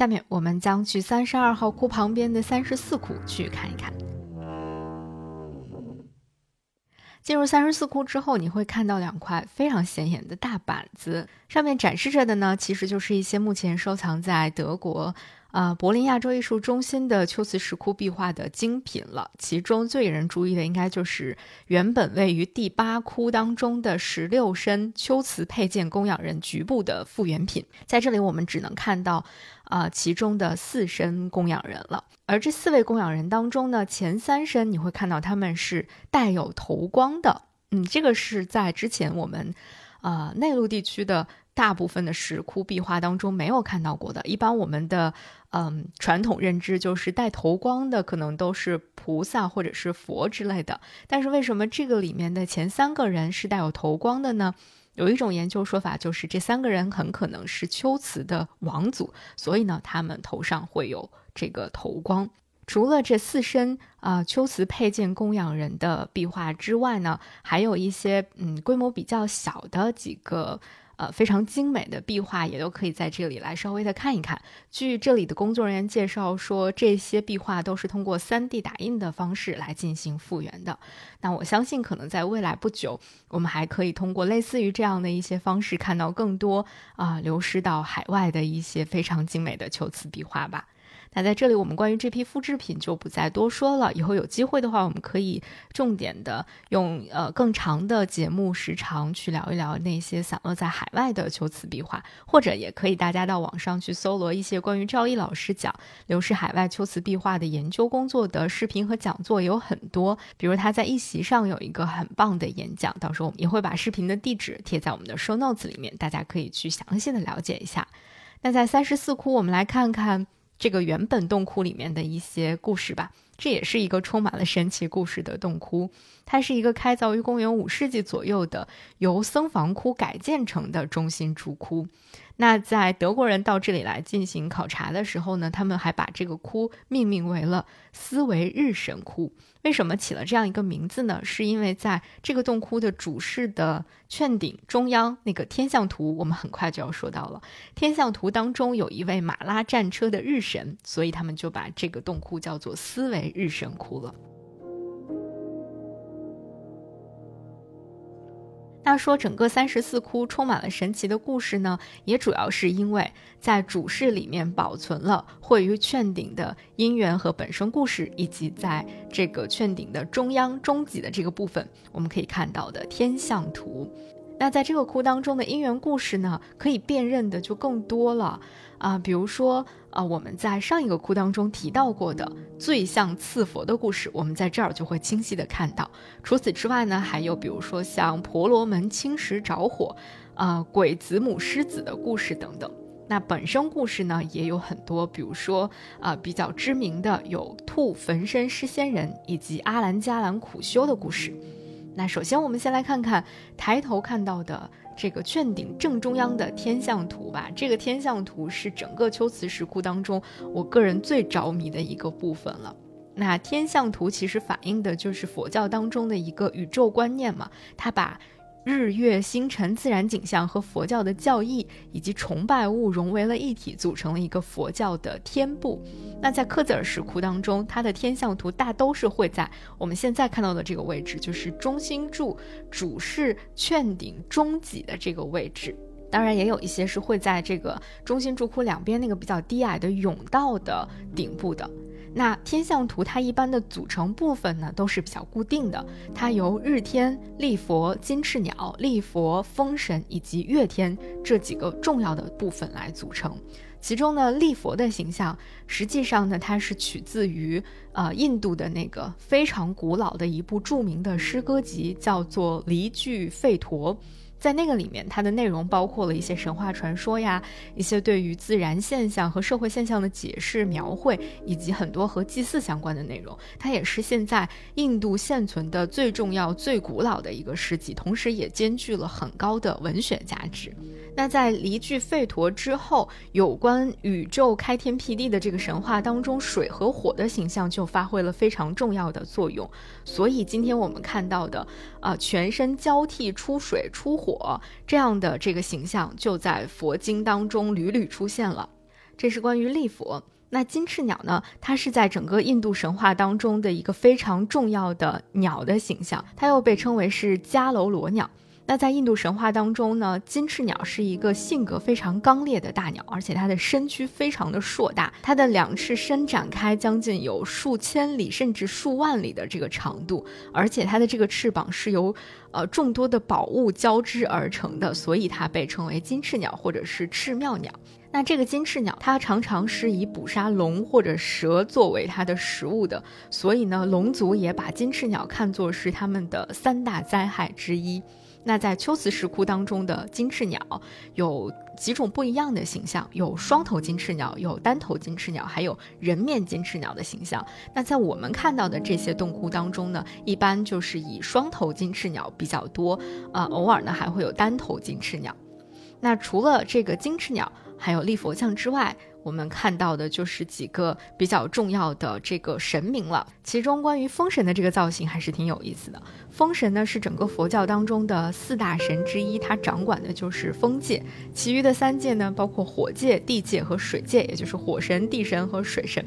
下面我们将去三十二号窟旁边的三十四窟去看一看。进入三十四窟之后，你会看到两块非常显眼的大板子，上面展示着的呢，其实就是一些目前收藏在德国。啊，柏林亚洲艺术中心的秋瓷石窟壁画的精品了。其中最引人注意的，应该就是原本位于第八窟当中的十六身秋瓷佩剑供养人局部的复原品。在这里，我们只能看到，啊，其中的四身供养人了。而这四位供养人当中呢，前三身你会看到他们是带有头光的。嗯，这个是在之前我们，啊，内陆地区的。大部分的石窟壁画当中没有看到过的，一般我们的嗯传统认知就是带头光的，可能都是菩萨或者是佛之类的。但是为什么这个里面的前三个人是带有头光的呢？有一种研究说法就是这三个人很可能是秋瓷的王祖，所以呢他们头上会有这个头光。除了这四身啊秋瓷佩剑供养人的壁画之外呢，还有一些嗯规模比较小的几个。呃，非常精美的壁画也都可以在这里来稍微的看一看。据这里的工作人员介绍说，这些壁画都是通过 3D 打印的方式来进行复原的。那我相信，可能在未来不久，我们还可以通过类似于这样的一些方式，看到更多啊流失到海外的一些非常精美的秋瓷壁画吧。那在这里，我们关于这批复制品就不再多说了。以后有机会的话，我们可以重点的用呃更长的节目时长去聊一聊那些散落在海外的秋瓷壁画，或者也可以大家到网上去搜罗一些关于赵毅老师讲流失海外秋瓷壁画的研究工作的视频和讲座有很多。比如他在一席上有一个很棒的演讲，到时候我们也会把视频的地址贴在我们的 show notes 里面，大家可以去详细的了解一下。那在三十四窟，我们来看看。这个原本洞窟里面的一些故事吧，这也是一个充满了神奇故事的洞窟。它是一个开凿于公元五世纪左右的由僧房窟改建成的中心主窟。那在德国人到这里来进行考察的时候呢，他们还把这个窟命名为了思维日神窟。为什么起了这样一个名字呢？是因为在这个洞窟的主室的券顶中央那个天象图，我们很快就要说到了。天象图当中有一位马拉战车的日神，所以他们就把这个洞窟叫做思维日神窟了。那说整个三十四窟充满了神奇的故事呢，也主要是因为在主室里面保存了绘于券顶的姻缘和本身故事，以及在这个券顶的中央中脊的这个部分，我们可以看到的天象图。那在这个窟当中的姻缘故事呢，可以辨认的就更多了啊，比如说啊，我们在上一个窟当中提到过的最像赐佛的故事，我们在这儿就会清晰的看到。除此之外呢，还有比如说像婆罗门青石着火，啊，鬼子母狮子的故事等等。那本身故事呢也有很多，比如说啊，比较知名的有兔焚身失仙人以及阿兰伽蓝苦修的故事。那首先，我们先来看看抬头看到的这个券顶正中央的天象图吧。这个天象图是整个秋瓷石窟当中我个人最着迷的一个部分了。那天象图其实反映的就是佛教当中的一个宇宙观念嘛，它把。日月星辰、自然景象和佛教的教义以及崇拜物融为了一体，组成了一个佛教的天部。那在克孜尔石窟当中，它的天象图大都是会在我们现在看到的这个位置，就是中心柱主室券顶中脊的这个位置。当然，也有一些是会在这个中心柱窟两边那个比较低矮的甬道的顶部的。那天象图它一般的组成部分呢，都是比较固定的，它由日天、立佛、金翅鸟、立佛、风神以及月天这几个重要的部分来组成。其中呢，立佛的形象实际上呢，它是取自于呃印度的那个非常古老的一部著名的诗歌集，叫做《离句吠陀》。在那个里面，它的内容包括了一些神话传说呀，一些对于自然现象和社会现象的解释描绘，以及很多和祭祀相关的内容。它也是现在印度现存的最重要、最古老的一个诗集，同时也兼具了很高的文学价值。那在离句吠陀之后，有关宇宙开天辟地的这个神话当中，水和火的形象就发挥了非常重要的作用。所以今天我们看到的，啊，全身交替出水出火火这样的这个形象，就在佛经当中屡屡出现了。这是关于立佛。那金翅鸟呢？它是在整个印度神话当中的一个非常重要的鸟的形象，它又被称为是迦楼罗鸟。那在印度神话当中呢，金翅鸟是一个性格非常刚烈的大鸟，而且它的身躯非常的硕大，它的两翅伸展开将近有数千里甚至数万里的这个长度，而且它的这个翅膀是由呃众多的宝物交织而成的，所以它被称为金翅鸟或者是赤妙鸟。那这个金翅鸟，它常常是以捕杀龙或者蛇作为它的食物的，所以呢，龙族也把金翅鸟看作是他们的三大灾害之一。那在秋瓷石窟当中的金翅鸟有几种不一样的形象，有双头金翅鸟，有单头金翅鸟，还有人面金翅鸟的形象。那在我们看到的这些洞窟当中呢，一般就是以双头金翅鸟比较多，啊，偶尔呢还会有单头金翅鸟。那除了这个金翅鸟，还有立佛像之外，我们看到的就是几个比较重要的这个神明了。其中关于风神的这个造型还是挺有意思的。风神呢是整个佛教当中的四大神之一，它掌管的就是风界，其余的三界呢包括火界、地界和水界，也就是火神、地神和水神。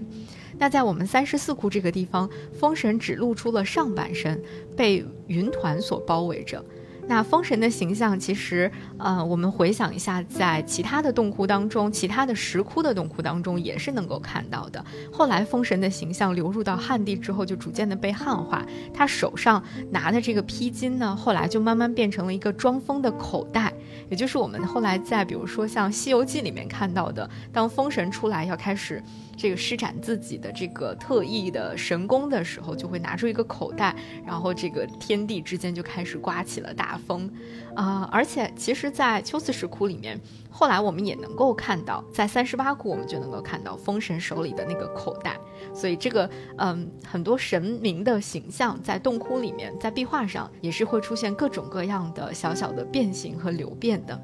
那在我们三十四窟这个地方，风神只露出了上半身，被云团所包围着。那风神的形象，其实，呃，我们回想一下，在其他的洞窟当中，其他的石窟的洞窟当中，也是能够看到的。后来，风神的形象流入到汉地之后，就逐渐的被汉化。他手上拿的这个披巾呢，后来就慢慢变成了一个装风的口袋，也就是我们后来在比如说像《西游记》里面看到的，当风神出来要开始。这个施展自己的这个特异的神功的时候，就会拿出一个口袋，然后这个天地之间就开始刮起了大风，啊！而且其实，在秋瓷石窟里面，后来我们也能够看到，在三十八窟我们就能够看到风神手里的那个口袋，所以这个嗯，很多神明的形象在洞窟里面，在壁画上也是会出现各种各样的小小的变形和流变的。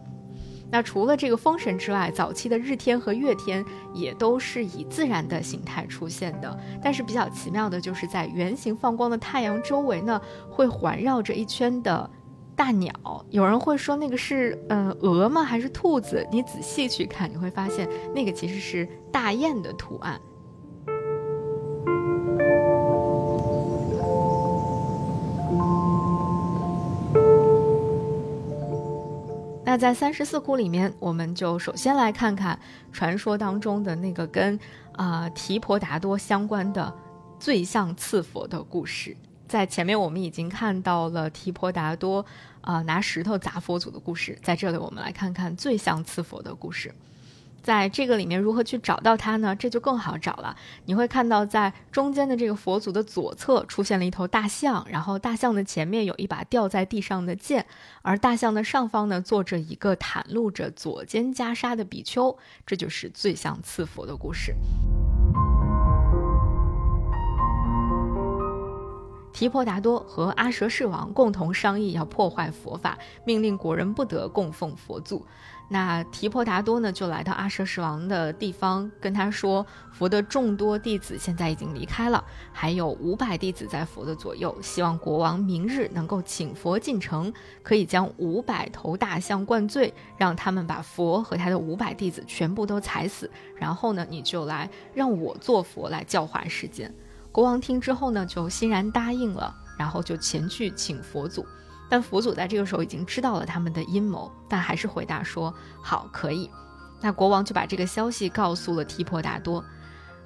那除了这个风神之外，早期的日天和月天也都是以自然的形态出现的。但是比较奇妙的就是，在圆形放光的太阳周围呢，会环绕着一圈的大鸟。有人会说那个是呃鹅吗？还是兔子？你仔细去看，你会发现那个其实是大雁的图案。那在三十四窟里面，我们就首先来看看传说当中的那个跟啊提婆达多相关的最像次佛的故事。在前面我们已经看到了提婆达多啊拿石头砸佛祖的故事，在这里我们来看看最像次佛的故事。在这个里面如何去找到它呢？这就更好找了。你会看到，在中间的这个佛祖的左侧出现了一头大象，然后大象的前面有一把掉在地上的剑，而大象的上方呢坐着一个袒露着左肩袈裟的比丘。这就是最像刺佛的故事。提婆达多和阿舍世王共同商议要破坏佛法，命令国人不得供奉佛祖。那提婆达多呢，就来到阿舍世王的地方，跟他说：“佛的众多弟子现在已经离开了，还有五百弟子在佛的左右，希望国王明日能够请佛进城，可以将五百头大象灌醉，让他们把佛和他的五百弟子全部都踩死，然后呢，你就来让我做佛来教化世间。”国王听之后呢，就欣然答应了，然后就前去请佛祖。但佛祖在这个时候已经知道了他们的阴谋，但还是回答说：“好，可以。”那国王就把这个消息告诉了提婆达多。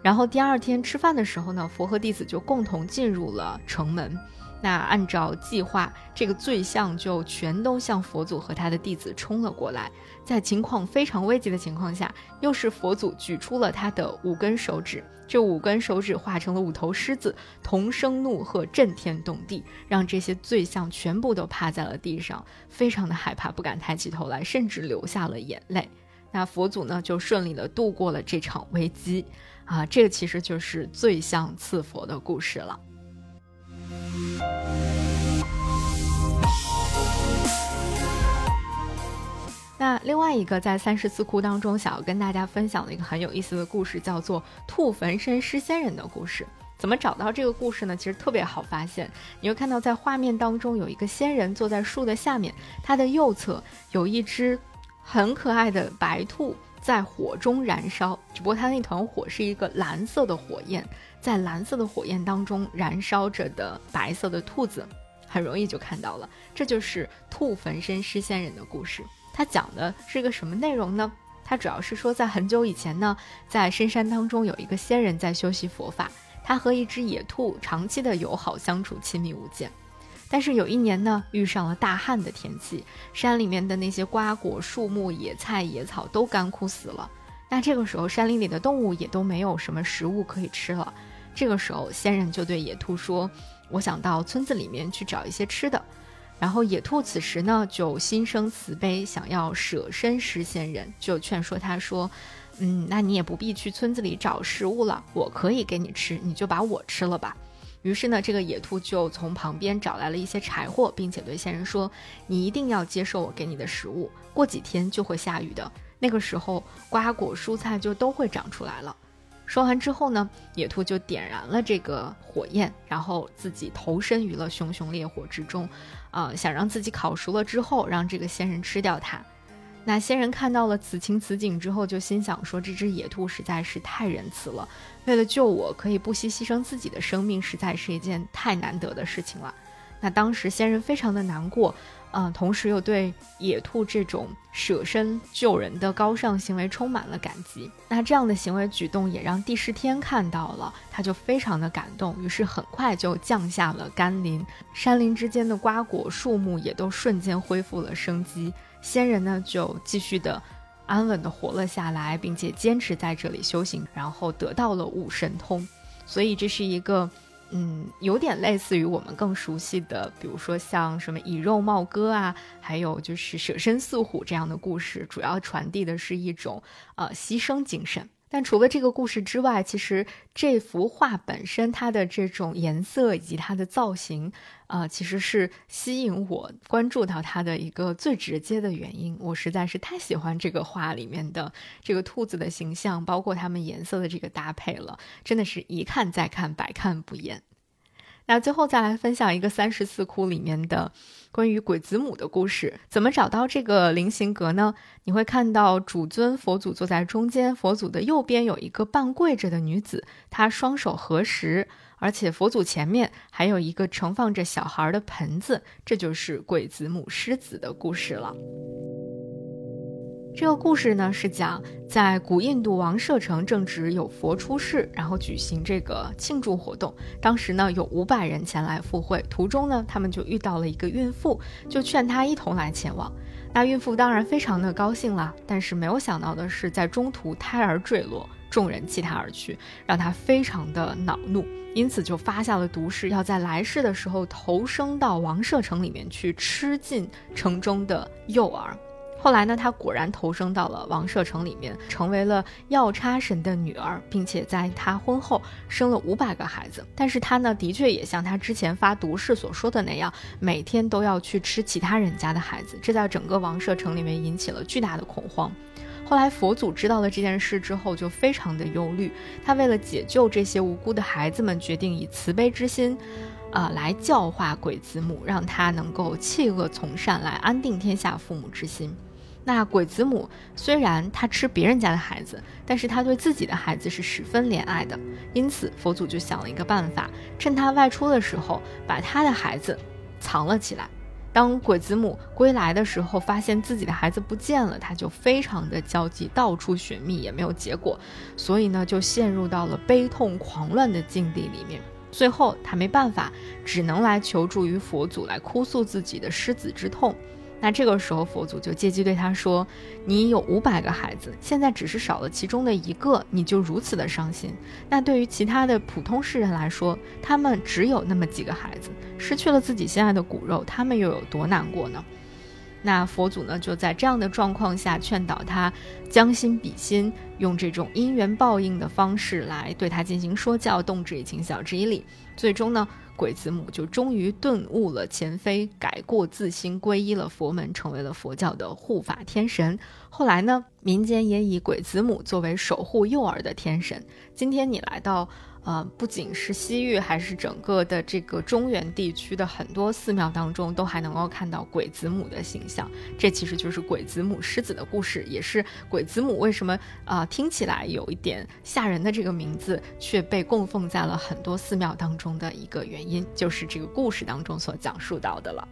然后第二天吃饭的时候呢，佛和弟子就共同进入了城门。那按照计划，这个罪相就全都向佛祖和他的弟子冲了过来。在情况非常危急的情况下，又是佛祖举出了他的五根手指，这五根手指化成了五头狮子，同声怒喝，震天动地，让这些罪相全部都趴在了地上，非常的害怕，不敢抬起头来，甚至流下了眼泪。那佛祖呢，就顺利的度过了这场危机。啊，这个其实就是最像赐佛的故事了。那另外一个在三十四窟当中想要跟大家分享的一个很有意思的故事，叫做兔焚身失仙人的故事。怎么找到这个故事呢？其实特别好发现，你会看到在画面当中有一个仙人坐在树的下面，他的右侧有一只很可爱的白兔。在火中燃烧，只不过它那团火是一个蓝色的火焰，在蓝色的火焰当中燃烧着的白色的兔子，很容易就看到了。这就是兔焚身失仙人的故事。它讲的是个什么内容呢？它主要是说，在很久以前呢，在深山当中有一个仙人在修习佛法，他和一只野兔长期的友好相处，亲密无间。但是有一年呢，遇上了大旱的天气，山里面的那些瓜果树木、野菜野草都干枯死了。那这个时候，山林里的动物也都没有什么食物可以吃了。这个时候，仙人就对野兔说：“我想到村子里面去找一些吃的。”然后野兔此时呢，就心生慈悲，想要舍身施仙人，就劝说他说：“嗯，那你也不必去村子里找食物了，我可以给你吃，你就把我吃了吧。”于是呢，这个野兔就从旁边找来了一些柴火，并且对仙人说：“你一定要接受我给你的食物，过几天就会下雨的，那个时候瓜果蔬菜就都会长出来了。”说完之后呢，野兔就点燃了这个火焰，然后自己投身于了熊熊烈火之中，啊，想让自己烤熟了之后，让这个仙人吃掉它。那仙人看到了此情此景之后，就心想说：“这只野兔实在是太仁慈了，为了救我，可以不惜牺牲自己的生命，实在是一件太难得的事情了。”那当时仙人非常的难过，嗯，同时又对野兔这种舍身救人的高尚行为充满了感激。那这样的行为举动也让帝释天看到了，他就非常的感动，于是很快就降下了甘霖，山林之间的瓜果树木也都瞬间恢复了生机。仙人呢，就继续的安稳的活了下来，并且坚持在这里修行，然后得到了五神通。所以这是一个，嗯，有点类似于我们更熟悉的，比如说像什么以肉冒歌啊，还有就是舍身饲虎这样的故事，主要传递的是一种呃牺牲精神。但除了这个故事之外，其实这幅画本身它的这种颜色以及它的造型，啊，其实是吸引我关注到它的一个最直接的原因。我实在是太喜欢这个画里面的这个兔子的形象，包括它们颜色的这个搭配了，真的是一看再看，百看不厌。那最后再来分享一个三十四窟里面的关于鬼子母的故事。怎么找到这个菱形阁呢？你会看到主尊佛祖坐在中间，佛祖的右边有一个半跪着的女子，她双手合十，而且佛祖前面还有一个盛放着小孩的盆子，这就是鬼子母狮子的故事了。这个故事呢，是讲在古印度王舍城正值有佛出世，然后举行这个庆祝活动。当时呢，有五百人前来赴会，途中呢，他们就遇到了一个孕妇，就劝她一同来前往。那孕妇当然非常的高兴了，但是没有想到的是，在中途胎儿坠落，众人弃她而去，让她非常的恼怒，因此就发下了毒誓，要在来世的时候投生到王舍城里面去，吃尽城中的幼儿。后来呢，他果然投生到了王舍城里面，成为了药叉神的女儿，并且在他婚后生了五百个孩子。但是他呢，的确也像他之前发毒誓所说的那样，每天都要去吃其他人家的孩子，这在整个王舍城里面引起了巨大的恐慌。后来佛祖知道了这件事之后，就非常的忧虑。他为了解救这些无辜的孩子们，决定以慈悲之心，啊，来教化鬼子母，让他能够弃恶从善，来安定天下父母之心。那鬼子母虽然他吃别人家的孩子，但是他对自己的孩子是十分怜爱的。因此，佛祖就想了一个办法，趁他外出的时候，把他的孩子藏了起来。当鬼子母归来的时候，发现自己的孩子不见了，他就非常的焦急，到处寻觅也没有结果，所以呢，就陷入到了悲痛狂乱的境地里面。最后，他没办法，只能来求助于佛祖，来哭诉自己的失子之痛。那这个时候，佛祖就借机对他说：“你有五百个孩子，现在只是少了其中的一个，你就如此的伤心。那对于其他的普通世人来说，他们只有那么几个孩子，失去了自己心爱的骨肉，他们又有多难过呢？”那佛祖呢，就在这样的状况下劝导他将心比心，用这种因缘报应的方式来对他进行说教，动之以情，晓之以理。最终呢。鬼子母就终于顿悟了前非，改过自新，皈依了佛门，成为了佛教的护法天神。后来呢，民间也以鬼子母作为守护幼儿的天神。今天你来到。呃，不仅是西域，还是整个的这个中原地区的很多寺庙当中，都还能够看到鬼子母的形象。这其实就是鬼子母狮子的故事，也是鬼子母为什么啊听起来有一点吓人的这个名字，却被供奉在了很多寺庙当中的一个原因，就是这个故事当中所讲述到的了。